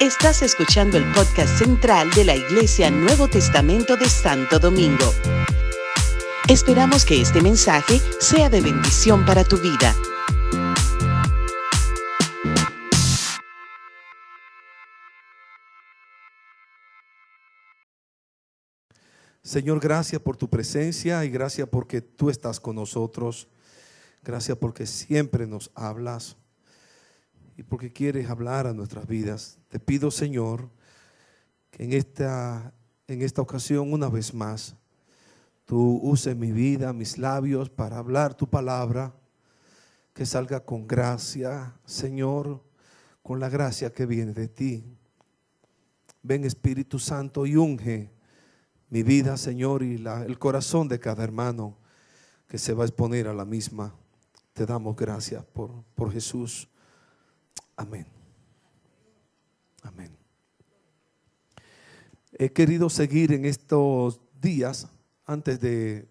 Estás escuchando el podcast central de la Iglesia Nuevo Testamento de Santo Domingo. Esperamos que este mensaje sea de bendición para tu vida. Señor, gracias por tu presencia y gracias porque tú estás con nosotros. Gracias porque siempre nos hablas y porque quieres hablar a nuestras vidas. Te pido, Señor, que en esta, en esta ocasión, una vez más, tú uses mi vida, mis labios para hablar tu palabra, que salga con gracia, Señor, con la gracia que viene de ti. Ven Espíritu Santo y unge mi vida, Señor, y el corazón de cada hermano que se va a exponer a la misma. Te damos gracias por, por Jesús. Amén. Amén. He querido seguir en estos días, antes de,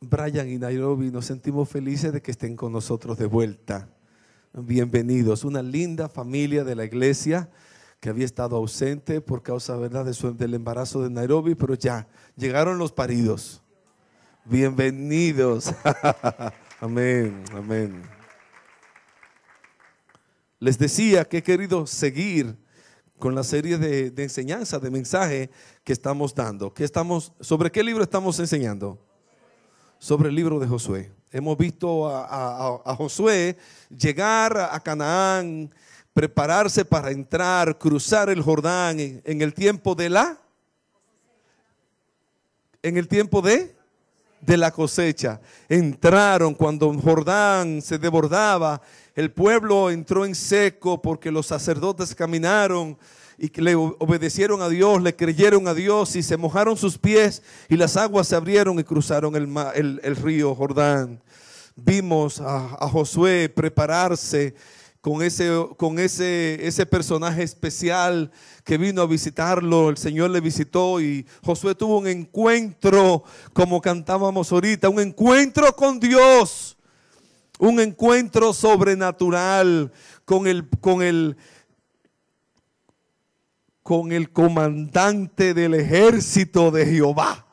Brian y Nairobi, nos sentimos felices de que estén con nosotros de vuelta. Bienvenidos, una linda familia de la iglesia que había estado ausente por causa ¿verdad? De del embarazo de Nairobi, pero ya llegaron los paridos. Bienvenidos. amén, amén. Les decía que he querido seguir con la serie de, enseñanza, de mensaje que estamos dando. ¿Qué estamos, ¿Sobre qué libro estamos enseñando? Sobre el libro de Josué. Hemos visto a, Josué llegar a Canaán, prepararse para entrar, cruzar el Jordán en, en el tiempo de la... En el tiempo de de la cosecha. Entraron cuando Jordán se desbordaba, el pueblo entró en seco porque los sacerdotes caminaron y le obedecieron a Dios, le creyeron a Dios y se mojaron sus pies y las aguas se abrieron y cruzaron el, el, río Jordán. Vimos a, a Josué prepararse con ese, con ese, ese personaje especial que vino a visitarlo, el Señor le visitó y Josué tuvo un encuentro, como cantábamos ahorita, un encuentro con Dios, un encuentro sobrenatural con el, con el, con el comandante del ejército de Jehová.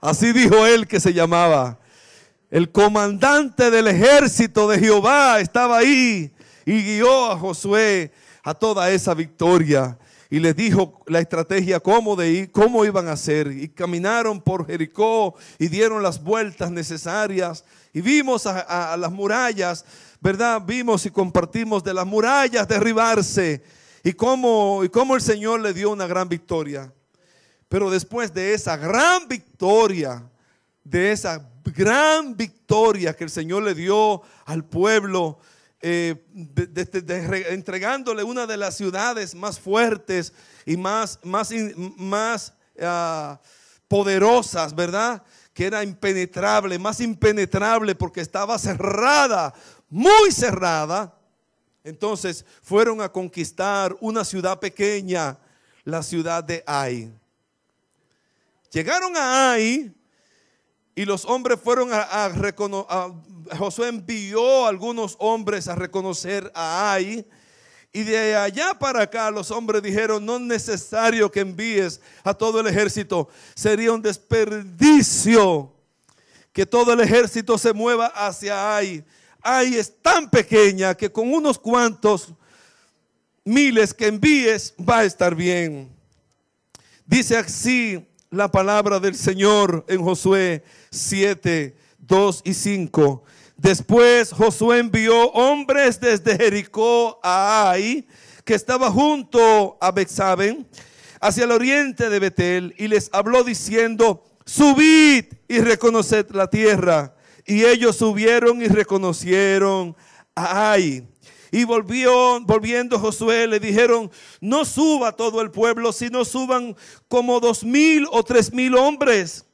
Así dijo él que se llamaba. El comandante del ejército de Jehová estaba ahí y guió a Josué a toda esa victoria y les dijo la estrategia cómo cómo iban a hacer y caminaron por Jericó y dieron las vueltas necesarias y vimos a, las murallas, ¿verdad? Vimos y compartimos de las murallas derribarse y cómo, y cómo el Señor le dio una gran victoria. Pero después de esa gran victoria, de esa gran victoria que el Señor le dio al pueblo, eh, entregándole una de las ciudades más fuertes y más, más, más ah, poderosas, ¿verdad? Que era impenetrable, más impenetrable porque estaba cerrada, muy cerrada. Entonces fueron a conquistar una ciudad pequeña, la ciudad de Ai. Llegaron a Ai y los hombres fueron a, reconocer, Josué envió a algunos hombres a reconocer a Ai. Y de allá para acá los hombres dijeron, no es necesario que envíes a todo el ejército. Sería un desperdicio que todo el ejército se mueva hacia Ai. Ai es tan pequeña que con unos cuantos miles que envíes va a estar bien. Dice así la palabra del Señor en Josué 7, 2 y 5. Después Josué envió hombres desde Jericó a Ai, que estaba junto a Bexaben, hacia el oriente de Betel, y les habló diciendo, subid y reconoced la tierra. Y ellos subieron y reconocieron a Ai. Y volvió, volviendo Josué, le dijeron, no suba todo el pueblo, sino suban como dos mil o tres mil hombres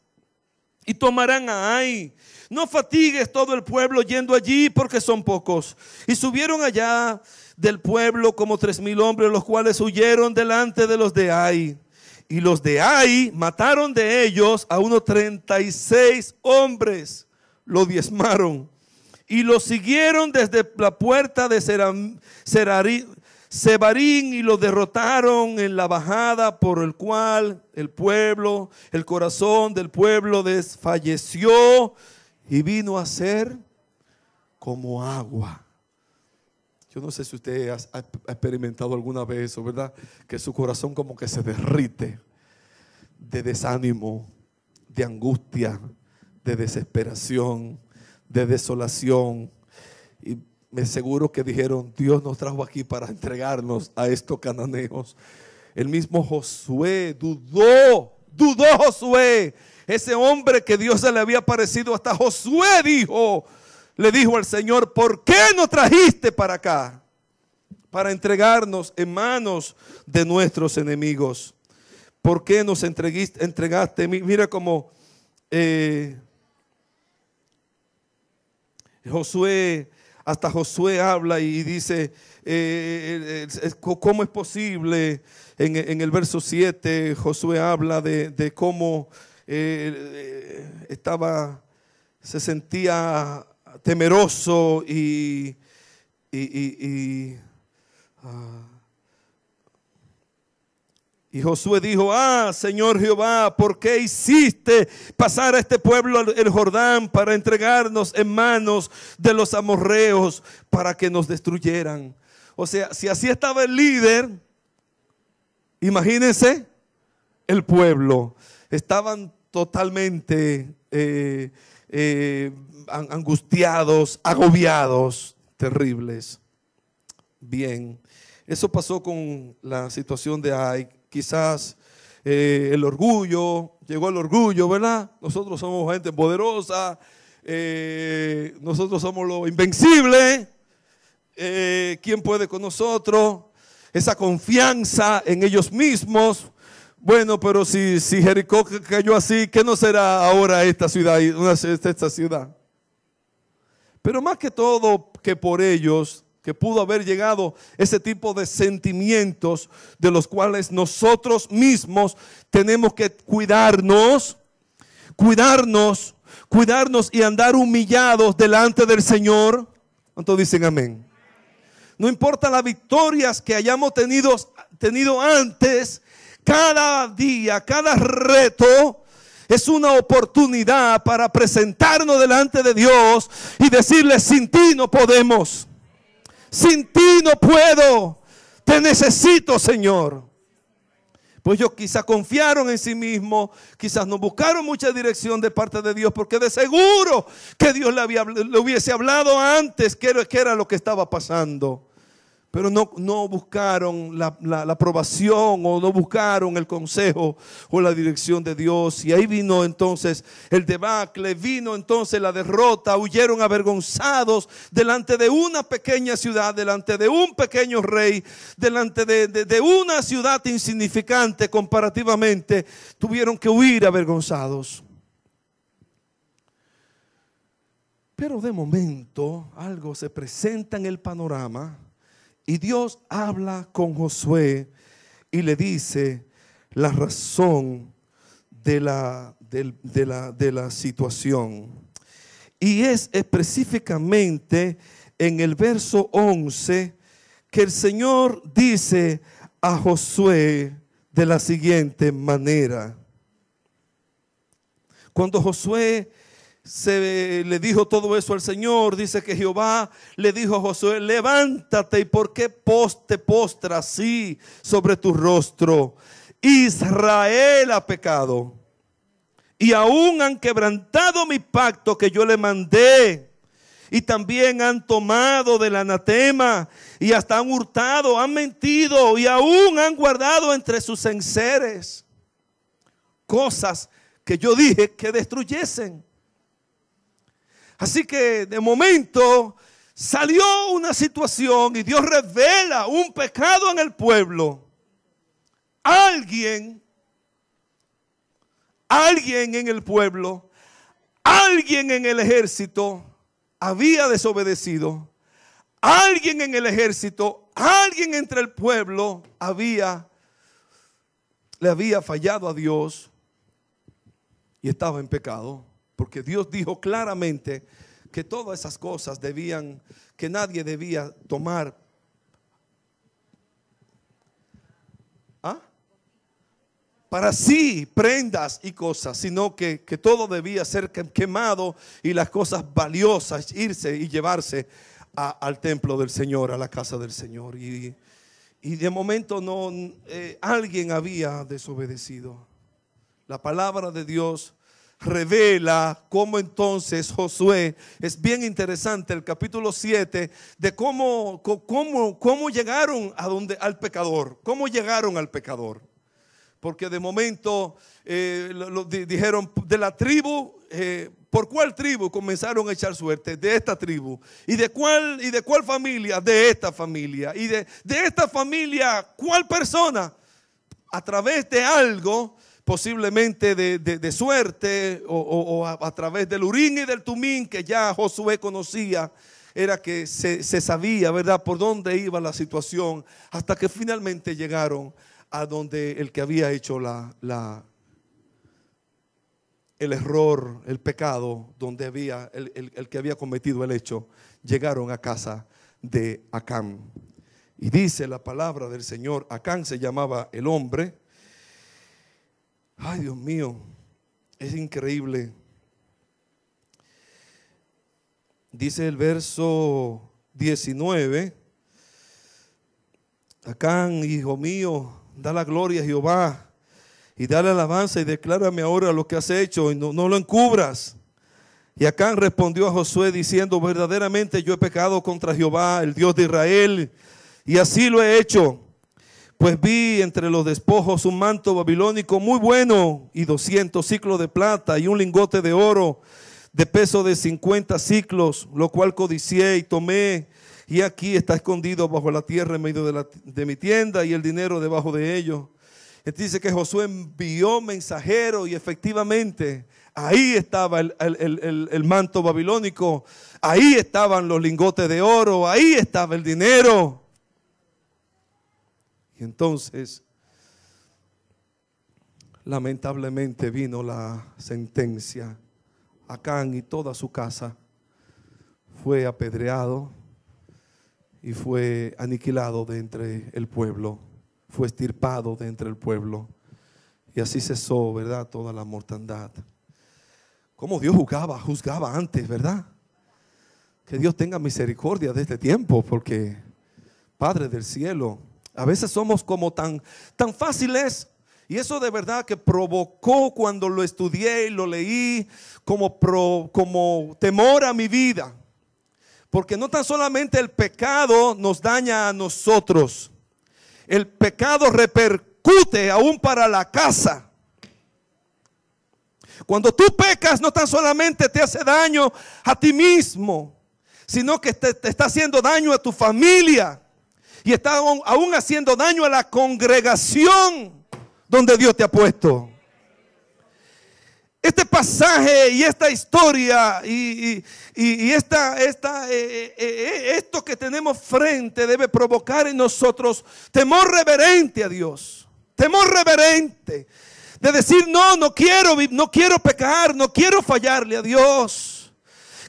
y tomarán a Ai. No fatigues todo el pueblo yendo allí porque son pocos. Y subieron allá del pueblo como tres mil hombres, los cuales huyeron delante de los de Ai. Y los de Ai mataron de ellos a unos treinta y seis hombres. Lo diezmaron. Y los siguieron desde la puerta de Sebarín y lo derrotaron en la bajada por el cual el pueblo, el corazón del pueblo desfalleció y vino a ser como agua. Yo no sé si usted ha, experimentado alguna vez eso, ¿verdad? Que su corazón como que se derrite de desánimo, de angustia, de desesperación, de desolación. Y me seguro que dijeron, Dios nos trajo aquí para entregarnos a estos cananeos. El mismo Josué dudó, dudó Josué. Ese hombre que Dios se le había parecido hasta Josué dijo, le dijo al Señor, ¿por qué nos trajiste para acá? Para entregarnos en manos de nuestros enemigos. ¿Por qué nos entregaste? entregaste? Mira cómo eh, Josué hasta Josué habla y dice, eh, eh, ¿cómo es posible? En, el verso 7 Josué habla de, cómo eh, estaba, se sentía temeroso y, y, ah, y Josué dijo, ah, Señor Jehová, ¿por qué hiciste pasar a este pueblo el Jordán para entregarnos en manos de los amorreos para que nos destruyeran? O sea, si así estaba el líder, imagínense el pueblo. Estaban totalmente eh, eh, angustiados, agobiados, terribles. Bien, eso pasó con la situación de Ai quizás eh, el orgullo, llegó el orgullo, ¿verdad? Nosotros somos gente poderosa, nosotros somos lo invencible, ¿quién puede con nosotros? Esa confianza en ellos mismos. Bueno, pero si, Jericó cayó así, ¿qué no será ahora esta ciudad, esta ciudad? Pero más que todo que por ellos, que pudo haber llegado ese tipo de sentimientos de los cuales nosotros mismos tenemos que cuidarnos, cuidarnos, cuidarnos y andar humillados delante del Señor. ¿Cuántos dicen amén? No importa las victorias que hayamos tenido antes, cada día, cada reto, es una oportunidad para presentarnos delante de Dios y decirle, sin ti no podemos. Sin ti no puedo. Te necesito, Señor. Pues ellos quizás confiaron en sí mismos, quizás no buscaron mucha dirección de parte de Dios, porque de seguro que Dios le, había, le hubiese hablado antes que era lo que estaba pasando pero no, no buscaron la, aprobación o no buscaron el consejo o la dirección de Dios. Y ahí vino entonces el debacle, vino entonces la derrota, huyeron avergonzados delante de una pequeña ciudad, delante de un pequeño rey, delante de, de una ciudad insignificante comparativamente, tuvieron que huir avergonzados. Pero de momento algo se presenta en el panorama y Dios habla con Josué y le dice la razón de la, de, la, de la situación. Y es específicamente en el verso 11 que el Señor dice a Josué de la siguiente manera. Cuando Josué se le dijo todo eso al Señor, dice que Jehová le dijo a Josué, levántate y por qué te postras así sobre tu rostro. Israel ha pecado y aún han quebrantado mi pacto que yo le mandé. Y también han tomado del anatema y hasta han hurtado, han mentido y aún han guardado entre sus enseres cosas que yo dije que destruyesen. Así que de momento salió una situación y Dios revela un pecado en el pueblo. Alguien, alguien en el pueblo, alguien en el ejército había desobedecido. Alguien en el ejército, alguien entre el pueblo había le había fallado a Dios y estaba en pecado. Porque Dios dijo claramente que todas esas cosas debían, que nadie debía tomar. ¿ah? Para sí, prendas y cosas, sino que, que todo debía ser quemado y las cosas valiosas irse y llevarse al templo del Señor, a la casa del Señor. Y, y de momento no, eh, alguien había desobedecido. La palabra de Dios revela cómo entonces Josué, es bien interesante el capítulo 7, de cómo, cómo, cómo llegaron a donde, al pecador, cómo llegaron al pecador. Porque de momento eh, lo, dijeron de la tribu, eh, ¿por cuál tribu comenzaron a echar suerte? De esta tribu. ¿Y de cuál, y de cuál familia? De esta familia. ¿Y de, de esta familia cuál persona? A través de algo posiblemente de, suerte o, a, través del Urín y del Tumín que ya Josué conocía, era que se, sabía, ¿verdad?, por dónde iba la situación, hasta que finalmente llegaron a donde el que había hecho la, la el error, el pecado, donde había el, el, que había cometido el hecho, llegaron a casa de Acán. Y dice la palabra del Señor, Acán se llamaba el hombre, Ay, Dios mío, es increíble. Dice el verso 19, Acán, hijo mío, da la gloria a Jehová y dale alabanza y declárame ahora lo que has hecho y no, lo encubras. Y Acán respondió a Josué diciendo, verdaderamente yo he pecado contra Jehová, el Dios de Israel, y así lo he hecho. Pues vi entre los despojos un manto babilónico muy bueno y 200 ciclos de plata y un lingote de oro de peso de 50 ciclos, lo cual codicié y tomé. Y aquí está escondido bajo la tierra en medio de, de mi tienda y el dinero debajo de ello. Entonces dice que Josué envió mensajero y efectivamente ahí estaba el, el manto babilónico, ahí estaban los lingotes de oro, ahí estaba el dinero. Y entonces, lamentablemente vino la sentencia. Acán y toda su casa fue apedreado y fue aniquilado de entre el pueblo, fue estirpado de entre el pueblo. Y así cesó, ¿verdad? Toda la mortandad. Como Dios juzgaba, juzgaba antes, ¿verdad? Que Dios tenga misericordia de este tiempo, porque Padre del cielo, a veces somos como tan, tan fáciles. Y eso de verdad que provocó cuando lo estudié y lo leí como, como temor a mi vida. Porque no tan solamente el pecado nos daña a nosotros, el pecado repercute aún para la casa. Cuando tú pecas no tan solamente te hace daño a ti mismo, sino que te, te está haciendo daño a tu familia y está aún, haciendo daño a la congregación donde Dios te ha puesto. Este pasaje y esta historia y, esta, esta, eh, eh, eh, esto que tenemos frente debe provocar en nosotros temor reverente a Dios. Temor reverente. De decir, no, no quiero, no quiero pecar, no quiero fallarle a Dios.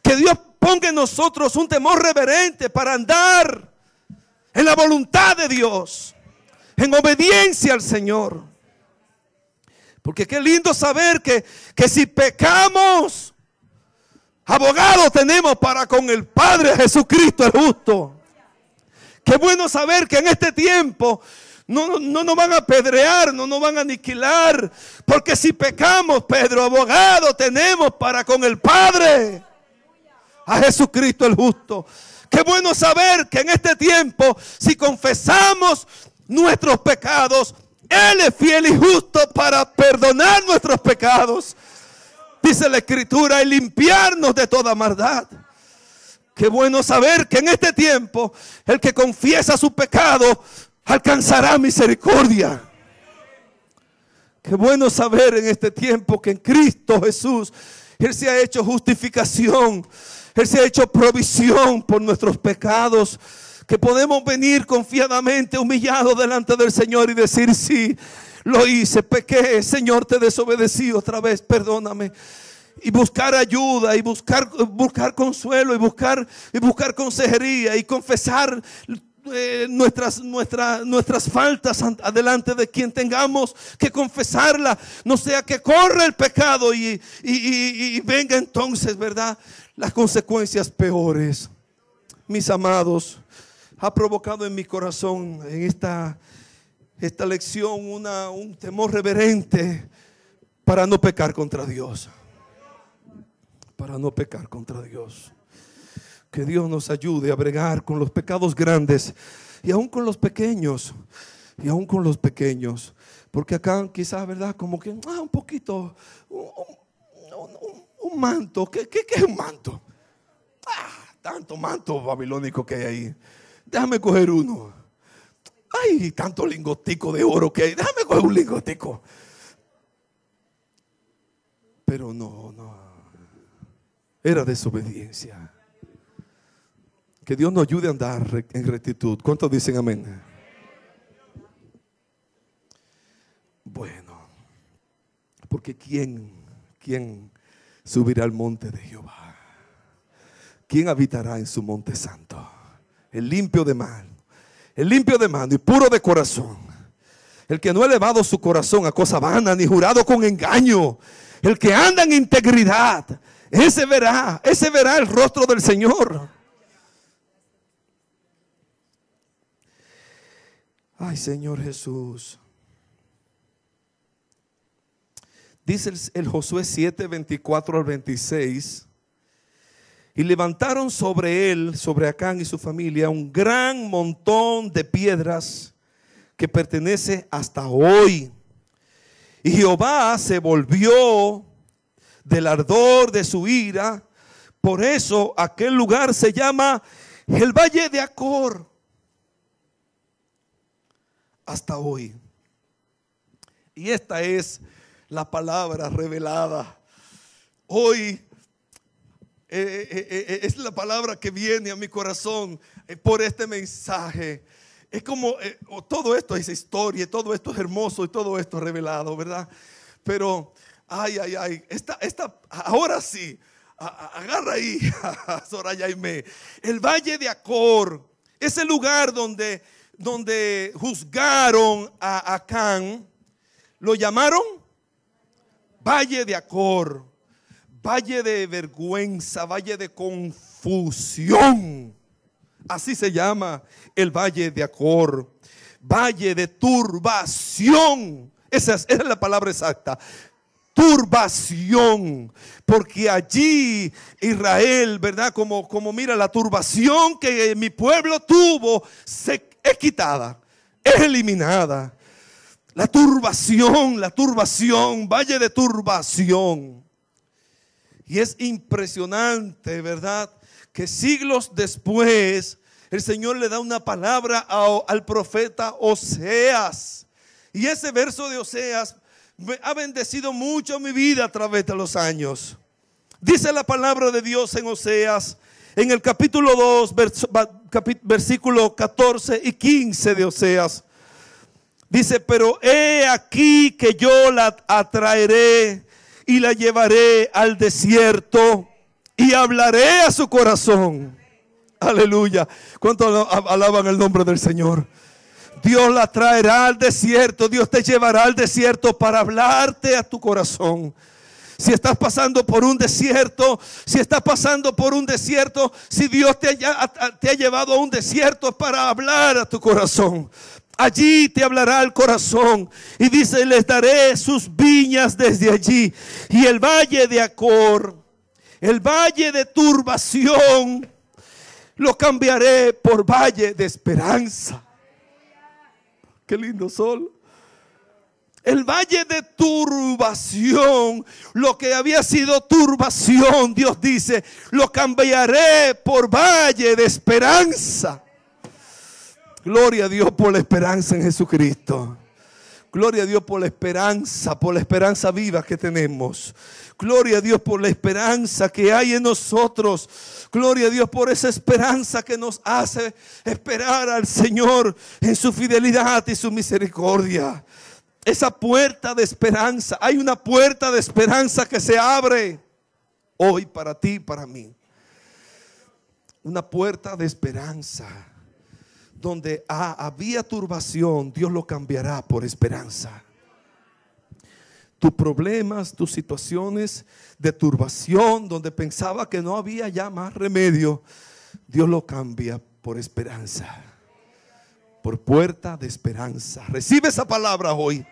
Que Dios ponga en nosotros un temor reverente para andar en la voluntad de Dios, en obediencia al Señor. Porque qué lindo saber que, que si pecamos, abogado tenemos para con el Padre Jesucristo el justo. Qué bueno saber que en este tiempo no, no, nos van a apedrear, no nos van a aniquilar. Porque si pecamos, Pedro, abogado tenemos para con el Padre. A Jesucristo el justo. Qué bueno saber que en este tiempo, si confesamos nuestros pecados, Él es fiel y justo para perdonar nuestros pecados. Dice la escritura, y limpiarnos de toda maldad. Qué bueno saber que en este tiempo el que confiesa su pecado alcanzará misericordia. Qué bueno saber en este tiempo que en Cristo Jesús Él se ha hecho justificación. Él se ha hecho provisión por nuestros pecados. Que podemos venir confiadamente, humillados delante del Señor y decir, sí, lo hice, pequé, Señor, te desobedecí otra vez, perdóname. Y buscar ayuda y buscar, buscar consuelo y buscar, y buscar consejería y confesar eh, nuestras, nuestras, nuestras faltas adelante de quien tengamos que confesarla. No sea que corra el pecado y, y venga entonces, ¿verdad? Las consecuencias peores. Mis amados, ha provocado en mi corazón en esta, esta lección una, un temor reverente para no pecar contra Dios. Para no pecar contra Dios. Que Dios nos ayude a bregar con los pecados grandes y aún con los pequeños. Y aún con los pequeños. Porque acá quizás, ¿verdad? Como que ah, un poquito, un, manto. ¿Qué, ¿Qué, qué, es un manto? Ah, tanto manto babilónico que hay ahí. Déjame coger uno. Ay, tanto lingotico de oro que hay. Déjame coger un lingotico. Pero no, no. Era desobediencia. Que Dios nos ayude a andar en rectitud. ¿Cuántos dicen amén? Bueno, porque ¿quién, quién subirá al monte de Jehová? ¿Quién habitará en su monte santo? el limpio de mano, el limpio de mano y puro de corazón. El que no ha elevado su corazón a cosa vana ni jurado con engaño. El que anda en integridad, ese verá, ese verá el rostro del Señor. Ay, Señor Jesús. Dice el, Josué 7, 24 al 26. Y levantaron sobre él, sobre Acán y su familia, un gran montón de piedras que pertenece hasta hoy. Y Jehová se volvió del ardor de su ira. Por eso aquel lugar se llama el Valle de Acor. Hasta hoy. Y esta es la palabra revelada. Hoy eh, eh, eh, es la palabra que viene a mi corazón por este mensaje. Es como todo esto es historia, todo esto es hermoso y todo esto es revelado, ¿verdad? Pero, ay, ay, ay, esta, esta, ahora sí, agarra ahí, Soraya y me. El valle de Acor, ese lugar donde, donde juzgaron a Acán, lo llamaron Valle de Acor valle de vergüenza, valle de confusión. Así se llama el valle de Acor. Valle de turbación. Esa es, la palabra exacta. Turbación. Porque allí Israel, ¿verdad? Como, como mira, la turbación que mi pueblo tuvo se, es quitada, es eliminada. La turbación, la turbación, valle de turbación. Y es impresionante, ¿verdad? Que siglos después el Señor le da una palabra al profeta Oseas. Y ese verso de Oseas ha bendecido mucho mi vida a través de los años. Dice la palabra de Dios en Oseas, en el capítulo 2, versículo 14 y 15 de Oseas. Dice, pero he aquí que yo la atraeré y la llevaré al desierto y hablaré a su corazón. Aleluya. ¿Cuánto alaban el nombre del Señor? Dios la traerá al desierto. Dios te llevará al desierto para hablarte a tu corazón. Si estás pasando por un desierto, si estás pasando por un desierto, si Dios te ha llevado a un desierto es para hablar a tu corazón. Allí te hablará el corazón. Y dice, les daré sus viñas desde allí. Y el valle de Acor, el valle de turbación, lo cambiaré por valle de esperanza. Qué lindo sol. El valle de turbación, lo que había sido turbación, Dios dice, lo cambiaré por valle de esperanza. Gloria a Dios por la esperanza en Jesucristo. Gloria a Dios por la esperanza, por la esperanza viva que tenemos. Gloria a Dios por la esperanza que hay en nosotros. Gloria a Dios por esa esperanza que nos hace esperar al Señor en su fidelidad y su misericordia. Esa puerta de esperanza. Hay una puerta de esperanza que se abre hoy para ti y para mí. Una puerta de esperanza donde había turbación, Dios lo cambiará por esperanza. Tus problemas, tus situaciones de turbación, donde pensaba que no había ya más remedio, Dios lo cambia por esperanza, por puerta de esperanza. Recibe esa palabra hoy.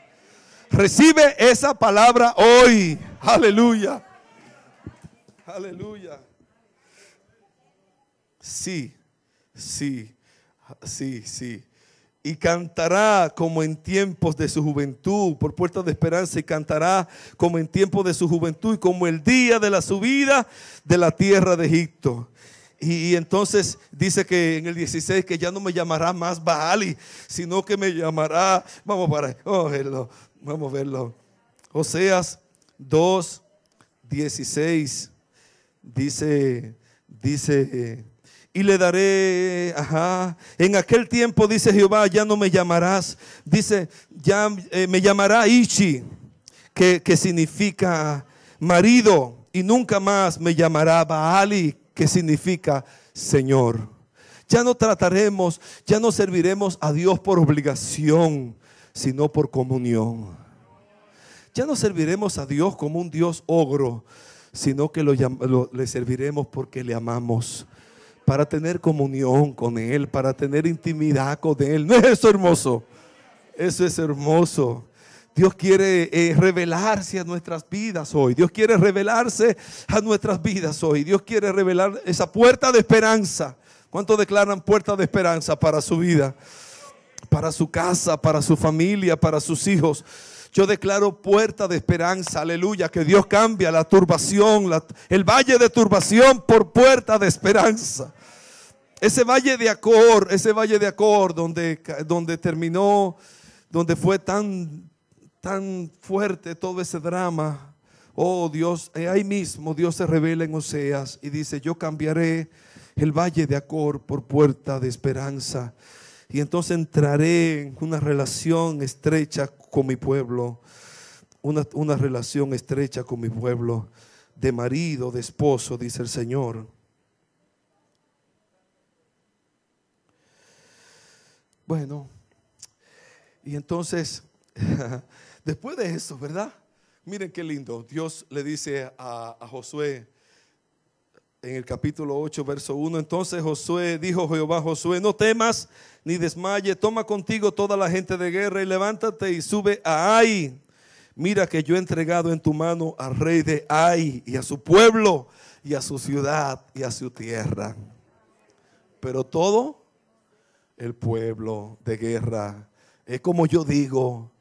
Recibe esa palabra hoy. Aleluya. Aleluya. Sí, sí, sí, sí. Y cantará como en tiempos de su juventud, por puertas de esperanza, y cantará como en tiempos de su juventud y como el día de la subida de la tierra de Egipto. Y, entonces dice que en el 16 que ya no me llamará más Baali, sino que me llamará, vamos para, vamos a verlo, vamos a verlo. Oseas 2, 16, dice, dice, y le daré, ajá, en aquel tiempo dice Jehová, ya no me llamarás, dice, ya eh, me llamará Ichi, que, que, significa marido, y nunca más me llamará Baali, que significa Señor. Ya no trataremos, ya no serviremos a Dios por obligación, sino por comunión. Ya no serviremos a Dios como un Dios ogro, sino que le serviremos porque le amamos para tener comunión con Él, para tener intimidad con Él. ¿No es eso hermoso? Eso es hermoso. Dios quiere eh, revelarse a nuestras vidas hoy. Dios quiere revelarse a nuestras vidas hoy. Dios quiere revelar esa puerta de esperanza. ¿Cuántos declaran puerta de esperanza para su vida? Para su casa, para su familia, para sus hijos. Yo declaro puerta de esperanza, aleluya, que Dios cambia la turbación, el valle de turbación por puerta de esperanza. Ese valle de Acor, ese valle de Acor donde, donde terminó, donde fue tan, tan fuerte todo ese drama. Oh Dios, eh, ahí mismo Dios se revela en Oseas y dice, yo cambiaré el valle de Acor por puerta de esperanza. Y entonces entraré en una relación estrecha con mi pueblo, una, una relación estrecha con mi pueblo, de marido, de esposo, dice el Señor. Bueno, y entonces, después de eso, ¿verdad? Miren qué lindo. Dios le dice a, a Josué, en el capítulo 8, verso 1. Entonces Josué dijo Jehová Josué, no temas ni desmaye, toma contigo toda la gente de guerra y levántate y sube a Ai. Mira que yo he entregado en tu mano al rey de Ai y a su pueblo y a su ciudad y a su tierra. Pero todo el pueblo de guerra es como yo digo,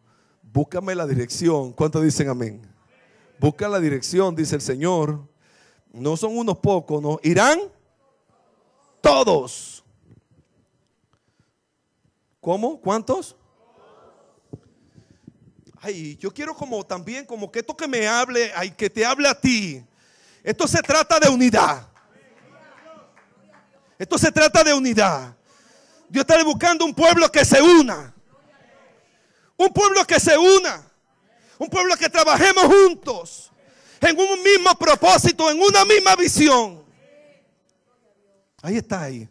búscame la dirección. ¿Cuántos dicen amén? Busca la dirección, dice el Señor no son unos pocos, no. Irán todos. ¿Cómo? ¿Cuántos? Ay, yo quiero como también, como que esto que me hable, ay, que te hable a ti. Esto se trata de unidad. Esto se trata de unidad. Dios está buscando un pueblo que se una. Un pueblo que se una. Un pueblo que trabajemos juntos en un mismo propósito, en una misma visión. Ahí está ahí.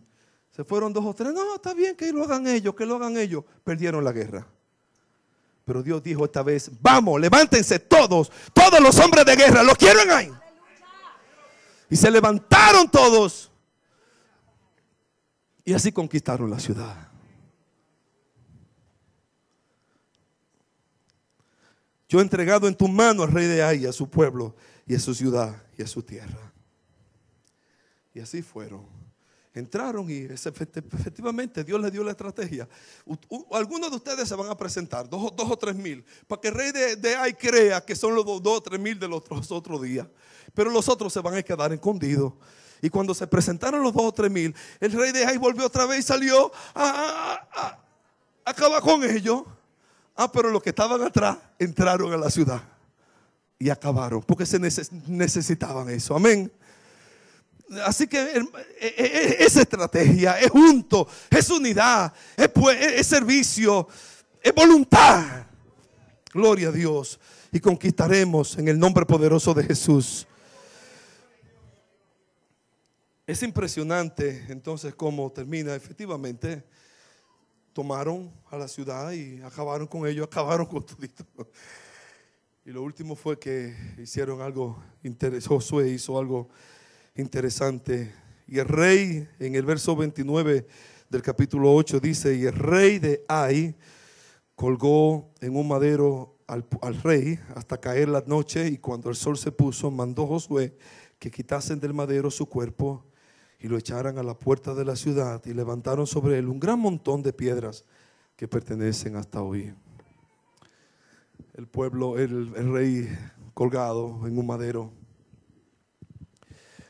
Se fueron dos o tres. No, está bien que lo hagan ellos, que lo hagan ellos. Perdieron la guerra. Pero Dios dijo esta vez, vamos, levántense todos, todos los hombres de guerra, ¿lo quieren ahí? Y se levantaron todos. Y así conquistaron la ciudad. Yo he entregado en tu mano al rey de Ai, a su pueblo y a su ciudad y a su tierra. Y así fueron. Entraron y efectivamente Dios les dio la estrategia. Algunos de ustedes se van a presentar, dos, o tres mil, para que el rey de, de Ai crea que son los dos, o tres mil de los otros días. Pero los otros se van a quedar escondidos. Y cuando se presentaron los dos o tres mil, el rey de Ai volvió otra vez y salió a, a acabar con ellos. Ah, pero los que estaban atrás entraron a la ciudad y acabaron, porque se necesitaban eso. Amén. Así que e, e, e, es estrategia, es junto, es unidad, es, servicio, es voluntad. Gloria a Dios. Y conquistaremos en el nombre poderoso de Jesús. Es impresionante entonces cómo termina efectivamente tomaron a la ciudad y acabaron con ellos, acabaron con todo. Y lo último fue que hicieron algo interesante, Josué hizo algo interesante. Y el rey, en el verso 29 del capítulo 8, dice, y el rey de Ai colgó en un madero al, al, rey hasta caer la noche y cuando el sol se puso, mandó Josué que quitasen del madero su cuerpo y lo echaran a la puerta de la ciudad y levantaron sobre él un gran montón de piedras que pertenecen hasta hoy. El pueblo, el, rey colgado en un madero.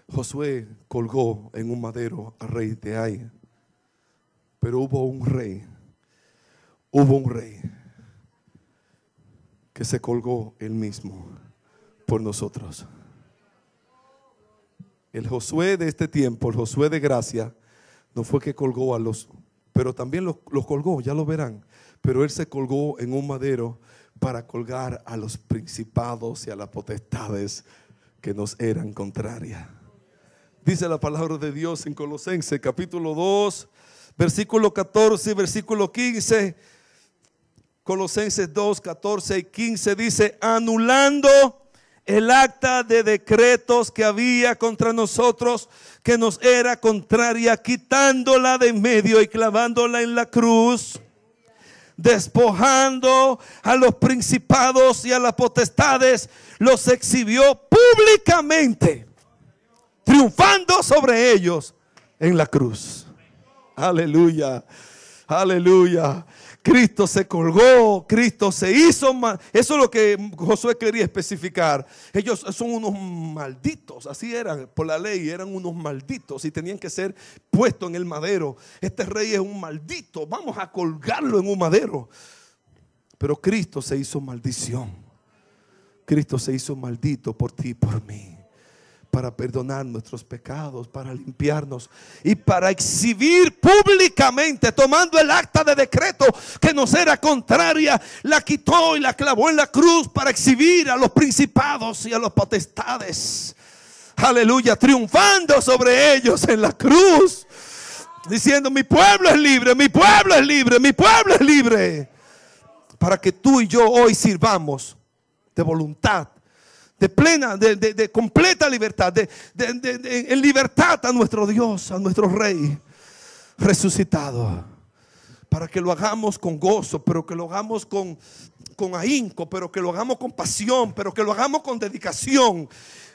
Josué colgó en un madero al rey de Ai. Pero hubo un rey, hubo un rey que se colgó él mismo por nosotros. El Josué de este tiempo, el Josué de gracia, no fue que colgó a los, pero también los, los, colgó, ya lo verán. Pero él se colgó en un madero para colgar a los principados y a las potestades que nos eran contrarias. Dice la palabra de Dios en Colosenses capítulo 2, versículo 14 y versículo 15. Colosenses 2, 14 y 15 dice, anulando el acta de decretos que había contra nosotros, que nos era contraria, quitándola de en medio y clavándola en la cruz, despojando a los principados y a las potestades, los exhibió públicamente, triunfando sobre ellos en la cruz. Aleluya, aleluya. Cristo se colgó, Cristo se hizo mal. Eso es lo que Josué quería especificar. Ellos son unos malditos, así eran por la ley, eran unos malditos y tenían que ser puestos en el madero. Este rey es un maldito, vamos a colgarlo en un madero. Pero Cristo se hizo maldición. Cristo se hizo maldito por ti y por mí para perdonar nuestros pecados, para limpiarnos y para exhibir públicamente, tomando el acta de decreto que nos era contraria, la quitó y la clavó en la cruz para exhibir a los principados y a los potestades. Aleluya, triunfando sobre ellos en la cruz, diciendo, mi pueblo es libre, mi pueblo es libre, mi pueblo es libre. Para que tú y yo hoy sirvamos de voluntad de plena, de, de, de completa libertad, de, en libertad a nuestro Dios, a nuestro Rey resucitado. Para que lo hagamos con gozo, pero que lo hagamos con, con ahínco, pero que lo hagamos con pasión, pero que lo hagamos con dedicación,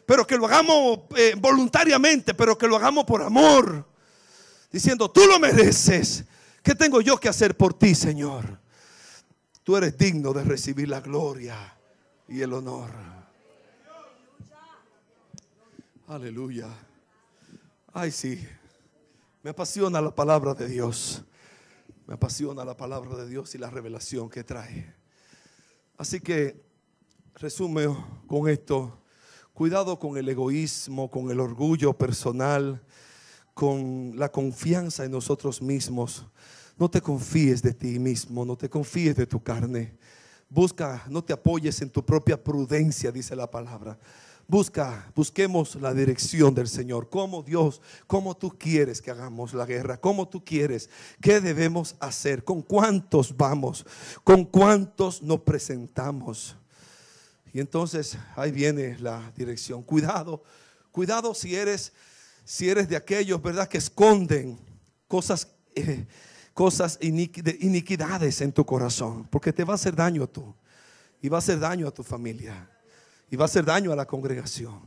pero que lo hagamos eh, voluntariamente, pero que lo hagamos por amor. Diciendo, tú lo mereces. ¿Qué tengo yo que hacer por ti, Señor? Tú eres digno de recibir la gloria y el honor. Aleluya. Ay, sí. Me apasiona la palabra de Dios. Me apasiona la palabra de Dios y la revelación que trae. Así que resume con esto. Cuidado con el egoísmo, con el orgullo personal, con la confianza en nosotros mismos. No te confíes de ti mismo, no te confíes de tu carne. Busca, no te apoyes en tu propia prudencia, dice la palabra. Busca, busquemos la dirección del Señor. ¿Cómo Dios, cómo tú quieres que hagamos la guerra? ¿Cómo tú quieres? ¿Qué debemos hacer? ¿Con cuántos vamos? ¿Con cuántos nos presentamos? Y entonces ahí viene la dirección. Cuidado, cuidado si eres, si eres de aquellos, ¿verdad? Que esconden cosas, eh, cosas iniquidades en tu corazón, porque te va a hacer daño a tú y va a hacer daño a tu familia y va a hacer daño a la congregación.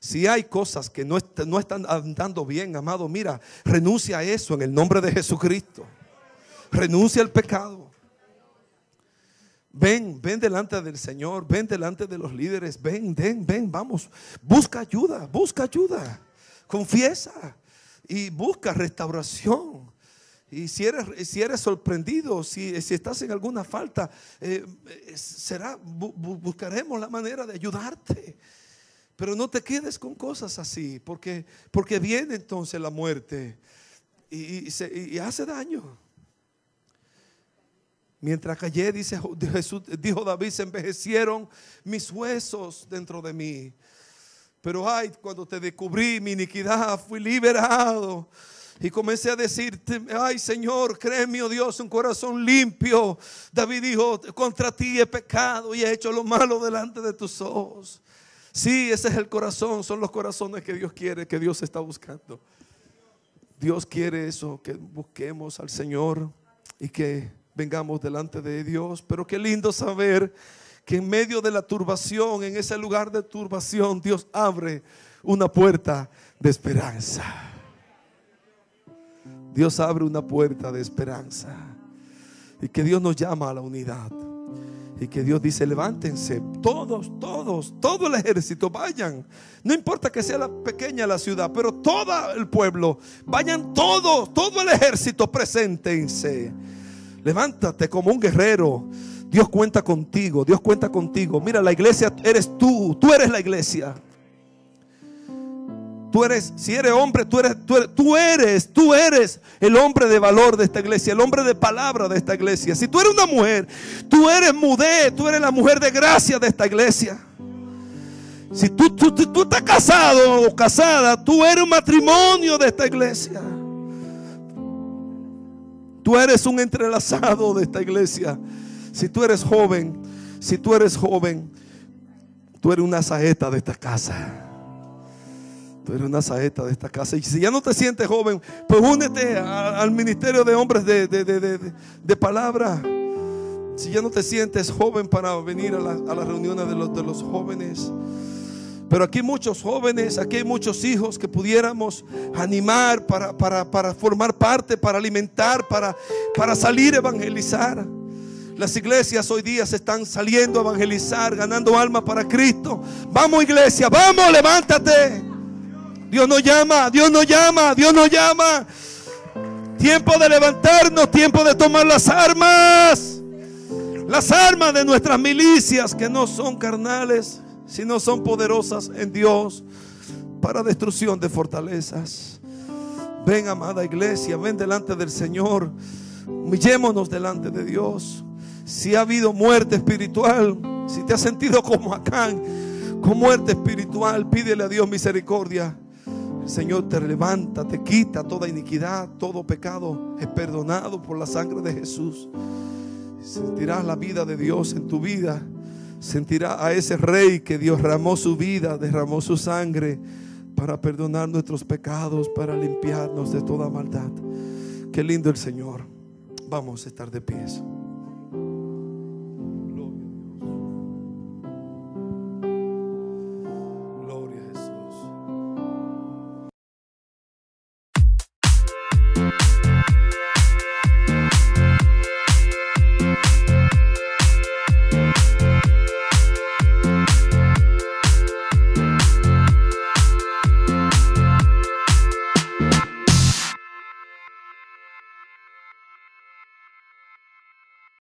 Si hay cosas que no, no están andando bien, amado, mira, renuncia a eso en el nombre de Jesucristo. Renuncia al pecado. Ven, ven delante del Señor, ven delante de los líderes, ven, ven, ven, vamos. Busca ayuda, busca ayuda. Confiesa y busca restauración. Y si eres, si eres sorprendido, si, si estás en alguna falta, eh, será, buscaremos la manera de ayudarte. Pero no te quedes con cosas así, porque, porque viene entonces la muerte y, y hace daño. Mientras callé, dice Jesús, dijo David, se envejecieron mis huesos dentro de mí. Pero ay, cuando te descubrí mi iniquidad, fui liberado Y comencé a decirte, ay Señor, créeme, oh Dios, un corazón limpio. David dijo, contra ti he pecado y he hecho lo malo delante de tus ojos. Sí, ese es el corazón, son los corazones que Dios quiere, que Dios está buscando. Dios quiere eso, que busquemos al Señor y que vengamos delante de Dios. Pero qué lindo saber que en medio de la turbación, en ese lugar de turbación, Dios abre una puerta de esperanza. Dios abre una puerta de esperanza. Y que Dios nos llama a la unidad. Y que Dios dice, levántense, todos, todos, todo el ejército, vayan. No importa que sea la pequeña la ciudad, pero todo el pueblo, vayan todos, todo el ejército, preséntense. Levántate como un guerrero. Dios cuenta contigo, Dios cuenta contigo. Mira, la iglesia eres tú, tú eres la iglesia. Tú eres, si eres hombre, tú eres, tú eres, tú eres, tú el hombre de valor de esta iglesia, el hombre de palabra de esta iglesia. Si tú eres una mujer, tú eres mudé, tú eres la mujer de gracia de esta iglesia. Si tú, tú, tú estás casado o casada, tú eres un matrimonio de esta iglesia. Tú eres un entrelazado de esta iglesia. Si tú eres joven, si tú eres joven, tú eres una saeta de esta casa. Tú una saeta de esta casa. Y si ya no te sientes joven, pues únete al ministerio de hombres de, palabra. Si ya no te sientes joven para venir a, las reuniones de los, de los jóvenes. Pero aquí hay muchos jóvenes, aquí hay muchos hijos que pudiéramos animar para, para, formar parte, para alimentar, para, para salir a evangelizar. Las iglesias hoy día se están saliendo a evangelizar, ganando alma para Cristo. Vamos iglesia, vamos, levántate. Dios nos llama, Dios nos llama, Dios nos llama. Tiempo de levantarnos, tiempo de tomar las armas. Las armas de nuestras milicias que no son carnales, sino son poderosas en Dios para destrucción de fortalezas. Ven, amada iglesia, ven delante del Señor. Humillémonos delante de Dios. Si ha habido muerte espiritual, si te has sentido como acá, con muerte espiritual, pídele a Dios misericordia. Señor te levanta, te quita toda iniquidad, todo pecado es perdonado por la sangre de Jesús. Sentirás la vida de Dios en tu vida. Sentirás a ese rey que Dios derramó su vida, derramó su sangre para perdonar nuestros pecados, para limpiarnos de toda maldad. Qué lindo el Señor. Vamos a estar de pies.